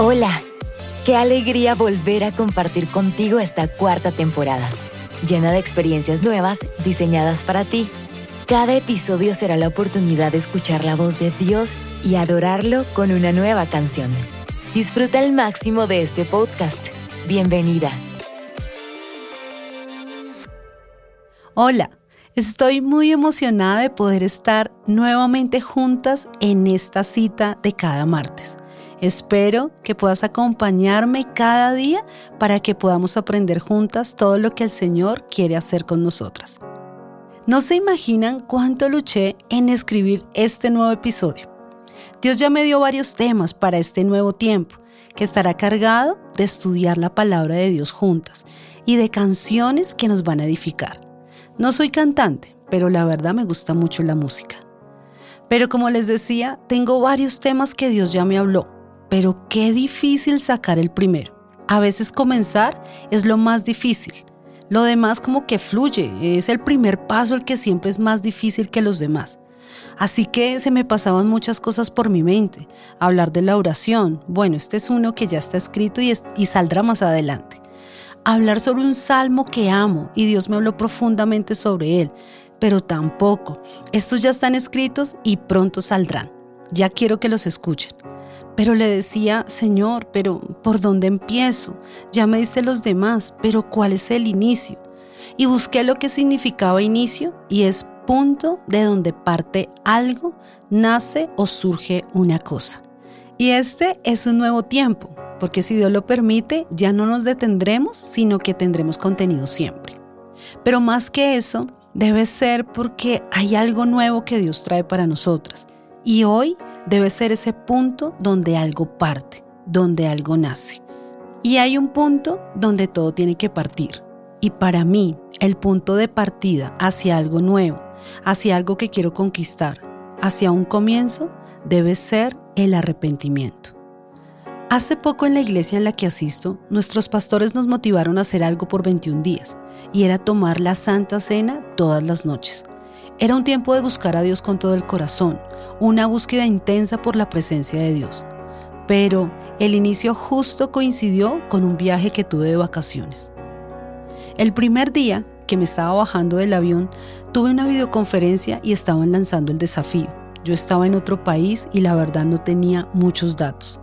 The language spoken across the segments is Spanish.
Hola, qué alegría volver a compartir contigo esta cuarta temporada, llena de experiencias nuevas diseñadas para ti. Cada episodio será la oportunidad de escuchar la voz de Dios y adorarlo con una nueva canción. Disfruta al máximo de este podcast. Bienvenida. Hola, estoy muy emocionada de poder estar nuevamente juntas en esta cita de cada martes. Espero que puedas acompañarme cada día para que podamos aprender juntas todo lo que el Señor quiere hacer con nosotras. No se imaginan cuánto luché en escribir este nuevo episodio. Dios ya me dio varios temas para este nuevo tiempo, que estará cargado de estudiar la palabra de Dios juntas y de canciones que nos van a edificar. No soy cantante, pero la verdad me gusta mucho la música. Pero como les decía, tengo varios temas que Dios ya me habló pero qué difícil sacar el primero. A veces comenzar es lo más difícil. Lo demás como que fluye, es el primer paso el que siempre es más difícil que los demás. Así que se me pasaban muchas cosas por mi mente. Hablar de la oración, bueno, este es uno que ya está escrito y, saldrá más adelante. Hablar sobre un salmo que amo y Dios me habló profundamente sobre él, pero tampoco. Estos ya están escritos y pronto saldrán. Ya quiero que los escuchen. Pero le decía, Señor, pero ¿por dónde empiezo? Ya me diste los demás, pero ¿cuál es el inicio? Y busqué lo que significaba inicio y es punto de donde parte algo, nace o surge una cosa. Y este es un nuevo tiempo, porque si Dios lo permite, ya no nos detendremos, sino que tendremos contenido siempre. Pero más que eso, debe ser porque hay algo nuevo que Dios trae para nosotras. Y hoy debe ser ese punto donde algo parte, donde algo nace. Y hay un punto donde todo tiene que partir. Y para mí, el punto de partida hacia algo nuevo, hacia algo que quiero conquistar, hacia un comienzo, debe ser el arrepentimiento. Hace poco en la iglesia en la que asisto, nuestros pastores nos motivaron a hacer algo por 21 días, y era tomar la Santa Cena todas las noches. Era un tiempo de buscar a Dios con todo el corazón, una búsqueda intensa por la presencia de Dios. Pero el inicio justo coincidió con un viaje que tuve de vacaciones. El primer día que me estaba bajando del avión, tuve una videoconferencia y estaban lanzando el desafío. Yo estaba en otro país y la verdad no tenía muchos datos.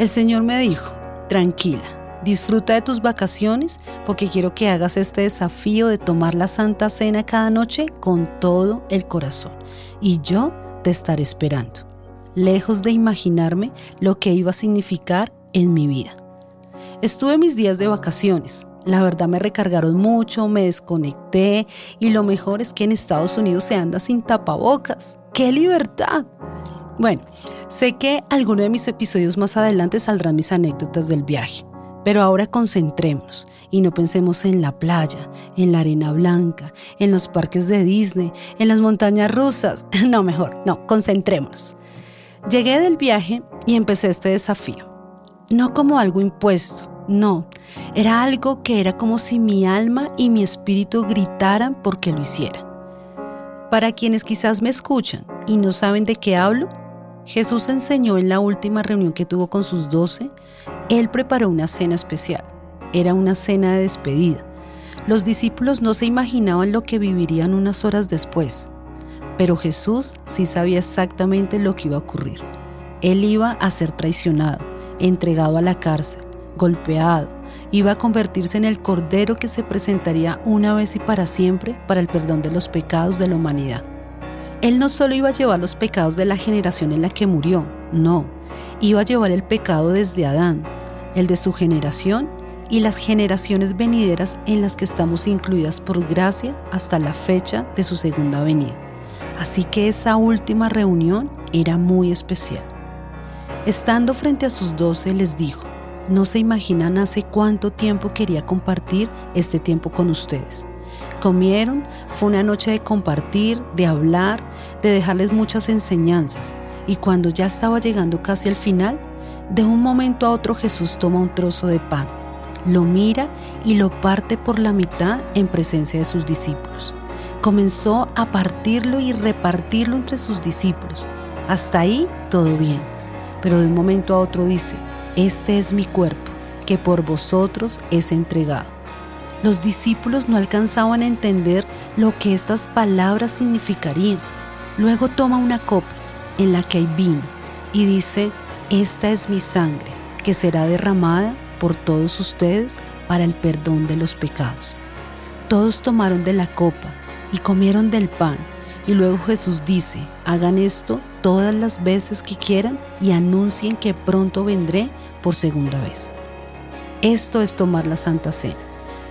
El Señor me dijo, tranquila, Disfruta de tus vacaciones porque quiero que hagas este desafío de tomar la Santa Cena cada noche con todo el corazón. Y yo te estaré esperando, lejos de imaginarme lo que iba a significar en mi vida. Estuve mis días de vacaciones. La verdad me recargaron mucho, me desconecté y lo mejor es que en Estados Unidos se anda sin tapabocas. ¡Qué libertad! Bueno, sé que alguno de mis episodios más adelante saldrán mis anécdotas del viaje. Pero ahora concentrémonos y no pensemos en la playa, en la arena blanca, en los parques de Disney, en las montañas rusas. No, mejor, no, concentrémonos. Llegué del viaje y empecé este desafío. No como algo impuesto, no, era algo que era como si mi alma y mi espíritu gritaran porque lo hiciera. Para quienes quizás me escuchan y no saben de qué hablo, Jesús enseñó en la última reunión que tuvo con sus doce, Él preparó una cena especial. Era una cena de despedida. Los discípulos no se imaginaban lo que vivirían unas horas después, pero Jesús sí sabía exactamente lo que iba a ocurrir. Él iba a ser traicionado, entregado a la cárcel, golpeado, iba a convertirse en el Cordero que se presentaría una vez y para siempre para el perdón de los pecados de la humanidad. Él no solo iba a llevar los pecados de la generación en la que murió, no, iba a llevar el pecado desde Adán, el de su generación y las generaciones venideras en las que estamos incluidas por gracia hasta la fecha de su segunda venida. Así que esa última reunión era muy especial. Estando frente a sus doce les dijo, no se imaginan hace cuánto tiempo quería compartir este tiempo con ustedes. Comieron, fue una noche de compartir, de hablar, de dejarles muchas enseñanzas. Y cuando ya estaba llegando casi al final, de un momento a otro Jesús toma un trozo de pan, lo mira y lo parte por la mitad en presencia de sus discípulos. Comenzó a partirlo y repartirlo entre sus discípulos. Hasta ahí todo bien. Pero de un momento a otro dice, este es mi cuerpo, que por vosotros es entregado. Los discípulos no alcanzaban a entender lo que estas palabras significarían. Luego toma una copa en la que hay vino y dice, esta es mi sangre, que será derramada por todos ustedes para el perdón de los pecados. Todos tomaron de la copa y comieron del pan, y luego Jesús dice, hagan esto todas las veces que quieran y anuncien que pronto vendré por segunda vez. Esto es tomar la Santa Cena,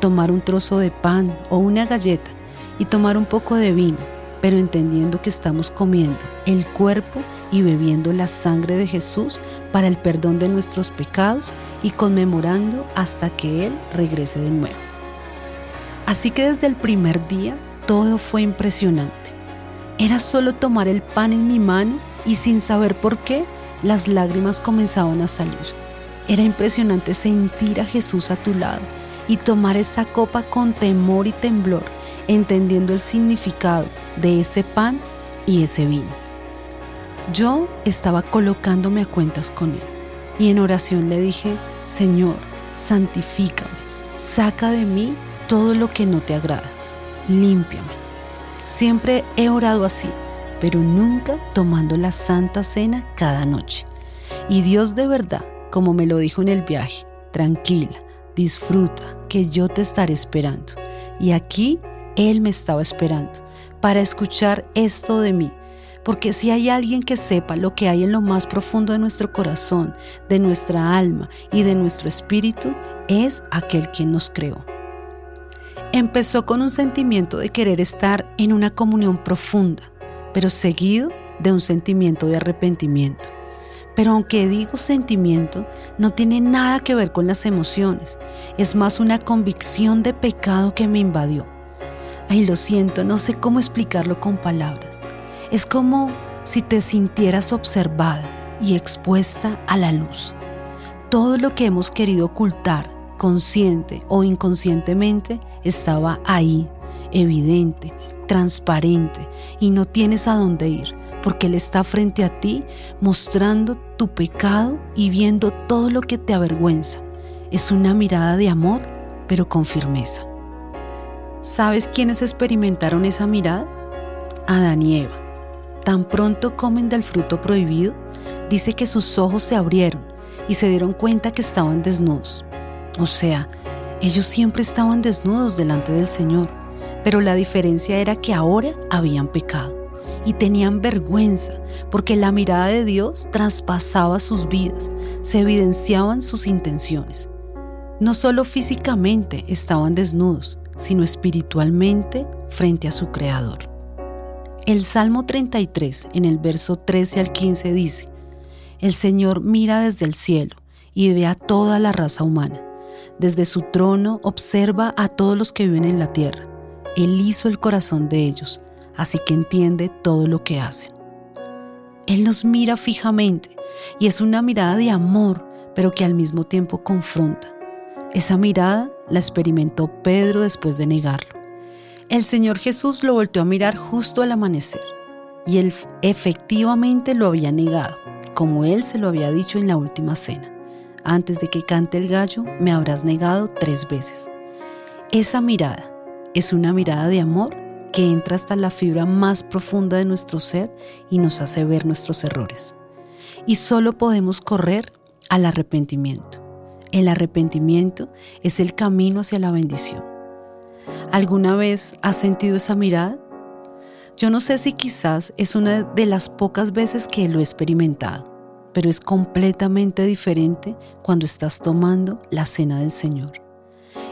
tomar un trozo de pan o una galleta y tomar un poco de vino, pero entendiendo que estamos comiendo el cuerpo y bebiendo la sangre de Jesús para el perdón de nuestros pecados y conmemorando hasta que Él regrese de nuevo. Así que desde el primer día todo fue impresionante. Era solo tomar el pan en mi mano y sin saber por qué, las lágrimas comenzaban a salir. Era impresionante sentir a Jesús a tu lado y tomar esa copa con temor y temblor, entendiendo el significado de ese pan y ese vino. Yo estaba colocándome a cuentas con Él y en oración le dije, Señor, santifícame, saca de mí todo lo que no te agrada, límpiame. Siempre he orado así, pero nunca tomando la Santa Cena cada noche. Y Dios de verdad, como me lo dijo en el viaje, tranquila, disfruta, que yo te estaré esperando. Y aquí Él me estaba esperando para escuchar esto de mí porque si hay alguien que sepa lo que hay en lo más profundo de nuestro corazón, de nuestra alma y de nuestro espíritu, es aquel quien nos creó. Empezó con un sentimiento de querer estar en una comunión profunda, pero seguido de un sentimiento de arrepentimiento. Pero aunque digo sentimiento, no tiene nada que ver con las emociones, es más una convicción de pecado que me invadió. Ay, lo siento, no sé cómo explicarlo con palabras. Es como si te sintieras observada y expuesta a la luz. Todo lo que hemos querido ocultar, consciente o inconscientemente, estaba ahí, evidente, transparente, y no tienes a dónde ir, porque Él está frente a ti mostrando tu pecado y viendo todo lo que te avergüenza. Es una mirada de amor, pero con firmeza. ¿Sabes quiénes experimentaron esa mirada? Adán y Eva tan pronto comen del fruto prohibido, dice que sus ojos se abrieron y se dieron cuenta que estaban desnudos. O sea, ellos siempre estaban desnudos delante del Señor, pero la diferencia era que ahora habían pecado y tenían vergüenza porque la mirada de Dios traspasaba sus vidas, se evidenciaban sus intenciones. No solo físicamente estaban desnudos, sino espiritualmente frente a su Creador. El Salmo 33, en el verso 13 al 15, dice, El Señor mira desde el cielo y ve a toda la raza humana. Desde su trono observa a todos los que viven en la tierra. Él hizo el corazón de ellos, así que entiende todo lo que hacen. Él nos mira fijamente y es una mirada de amor, pero que al mismo tiempo confronta. Esa mirada la experimentó Pedro después de negarlo. El Señor Jesús lo volteó a mirar justo al amanecer y él efectivamente lo había negado, como él se lo había dicho en la última cena. Antes de que cante el gallo, me habrás negado tres veces. Esa mirada es una mirada de amor que entra hasta la fibra más profunda de nuestro ser y nos hace ver nuestros errores. Y solo podemos correr al arrepentimiento. El arrepentimiento es el camino hacia la bendición. ¿Alguna vez has sentido esa mirada? Yo no sé si quizás es una de las pocas veces que lo he experimentado, pero es completamente diferente cuando estás tomando la cena del Señor.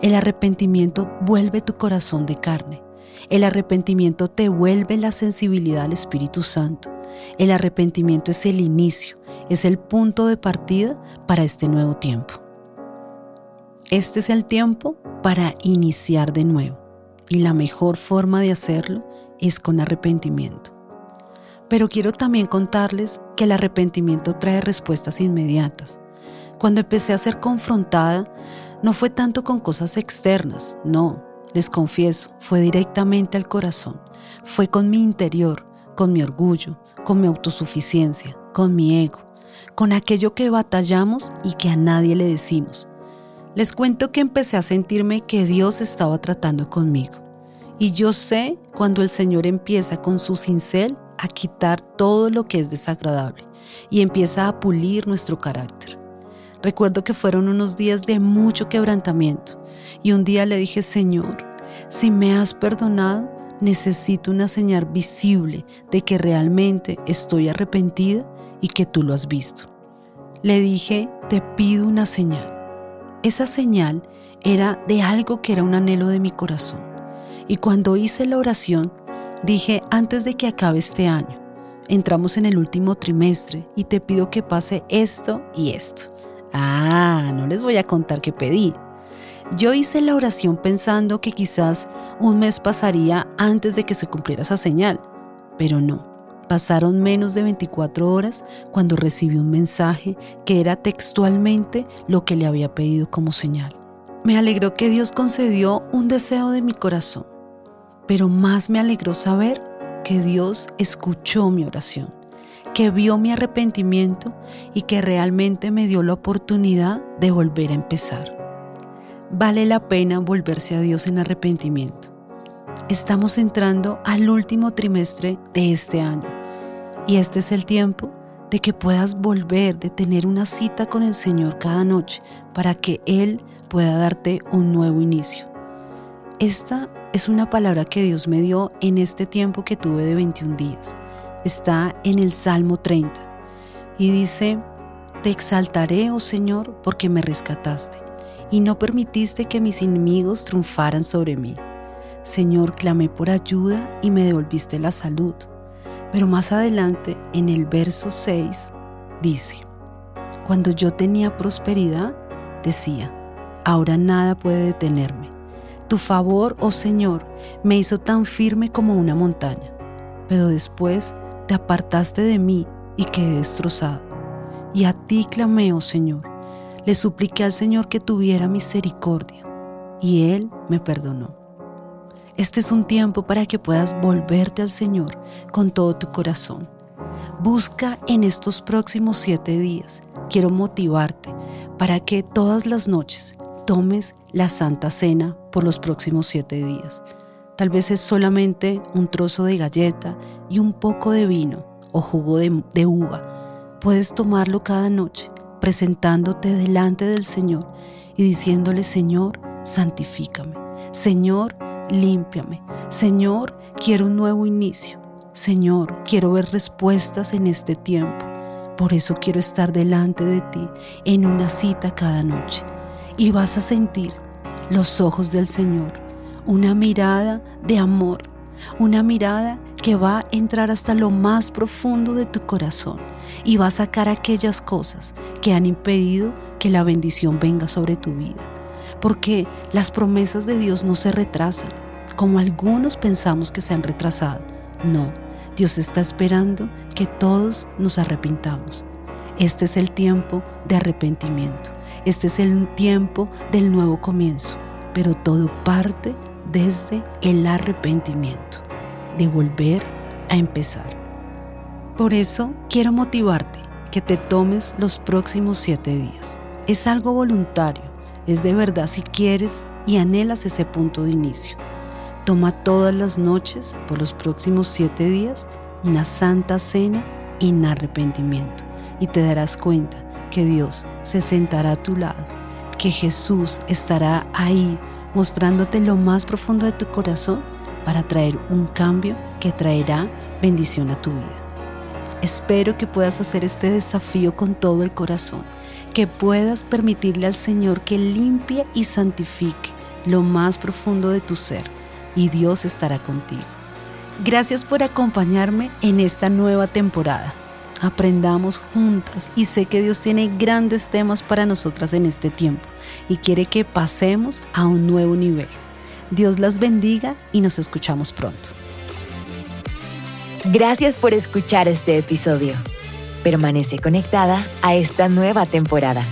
El arrepentimiento vuelve tu corazón de carne. El arrepentimiento te vuelve la sensibilidad al Espíritu Santo. El arrepentimiento es el inicio, es el punto de partida para este nuevo tiempo. Este es el tiempo para iniciar de nuevo y la mejor forma de hacerlo es con arrepentimiento. Pero quiero también contarles que el arrepentimiento trae respuestas inmediatas. Cuando empecé a ser confrontada, no fue tanto con cosas externas, no, les confieso, fue directamente al corazón, fue con mi interior, con mi orgullo, con mi autosuficiencia, con mi ego, con aquello que batallamos y que a nadie le decimos. Les cuento que empecé a sentirme que Dios estaba tratando conmigo. Y yo sé cuando el Señor empieza con su cincel a quitar todo lo que es desagradable y empieza a pulir nuestro carácter. Recuerdo que fueron unos días de mucho quebrantamiento y un día le dije, Señor, si me has perdonado, necesito una señal visible de que realmente estoy arrepentida y que tú lo has visto. Le dije, te pido una señal. Esa señal era de algo que era un anhelo de mi corazón. Y cuando hice la oración, dije, antes de que acabe este año, entramos en el último trimestre y te pido que pase esto y esto. Ah, no les voy a contar qué pedí. Yo hice la oración pensando que quizás un mes pasaría antes de que se cumpliera esa señal, pero no. Pasaron menos de 24 horas cuando recibí un mensaje que era textualmente lo que le había pedido como señal. Me alegró que Dios concedió un deseo de mi corazón, pero más me alegró saber que Dios escuchó mi oración, que vio mi arrepentimiento y que realmente me dio la oportunidad de volver a empezar. Vale la pena volverse a Dios en arrepentimiento. Estamos entrando al último trimestre de este año y este es el tiempo de que puedas volver, de tener una cita con el Señor cada noche para que Él pueda darte un nuevo inicio. Esta es una palabra que Dios me dio en este tiempo que tuve de 21 días. Está en el Salmo 30 y dice, Te exaltaré, oh Señor, porque me rescataste y no permitiste que mis enemigos triunfaran sobre mí. Señor, clamé por ayuda y me devolviste la salud. Pero más adelante, en el verso 6, dice, Cuando yo tenía prosperidad, decía, ahora nada puede detenerme. Tu favor, oh Señor, me hizo tan firme como una montaña, pero después te apartaste de mí y quedé destrozado. Y a ti clamé, oh Señor. Le supliqué al Señor que tuviera misericordia, y Él me perdonó. Este es un tiempo para que puedas volverte al Señor con todo tu corazón. Busca en estos próximos siete días. Quiero motivarte para que todas las noches tomes la Santa Cena por los próximos siete días. Tal vez es solamente un trozo de galleta y un poco de vino o jugo de, de uva. Puedes tomarlo cada noche presentándote delante del Señor y diciéndole, Señor, santifícame. Señor, límpiame. Señor, quiero un nuevo inicio. Señor, quiero ver respuestas en este tiempo. Por eso quiero estar delante de ti en una cita cada noche. Y vas a sentir los ojos del Señor, una mirada de amor, una mirada que va a entrar hasta lo más profundo de tu corazón y va a sacar aquellas cosas que han impedido que la bendición venga sobre tu vida. Porque las promesas de Dios no se retrasan, como algunos pensamos que se han retrasado. No, Dios está esperando que todos nos arrepintamos. Este es el tiempo de arrepentimiento. Este es el tiempo del nuevo comienzo. Pero todo parte desde el arrepentimiento, de volver a empezar. Por eso quiero motivarte que te tomes los próximos siete días. Es algo voluntario, es de verdad si quieres y anhelas ese punto de inicio. Toma todas las noches por los próximos siete días una santa cena en arrepentimiento y te darás cuenta que Dios se sentará a tu lado, que Jesús estará ahí mostrándote lo más profundo de tu corazón para traer un cambio que traerá bendición a tu vida. Espero que puedas hacer este desafío con todo el corazón, que puedas permitirle al Señor que limpie y santifique lo más profundo de tu ser y Dios estará contigo. Gracias por acompañarme en esta nueva temporada. Aprendamos juntas y sé que Dios tiene grandes temas para nosotras en este tiempo y quiere que pasemos a un nuevo nivel. Dios las bendiga y nos escuchamos pronto. Gracias por escuchar este episodio. Permanece conectada a esta nueva temporada.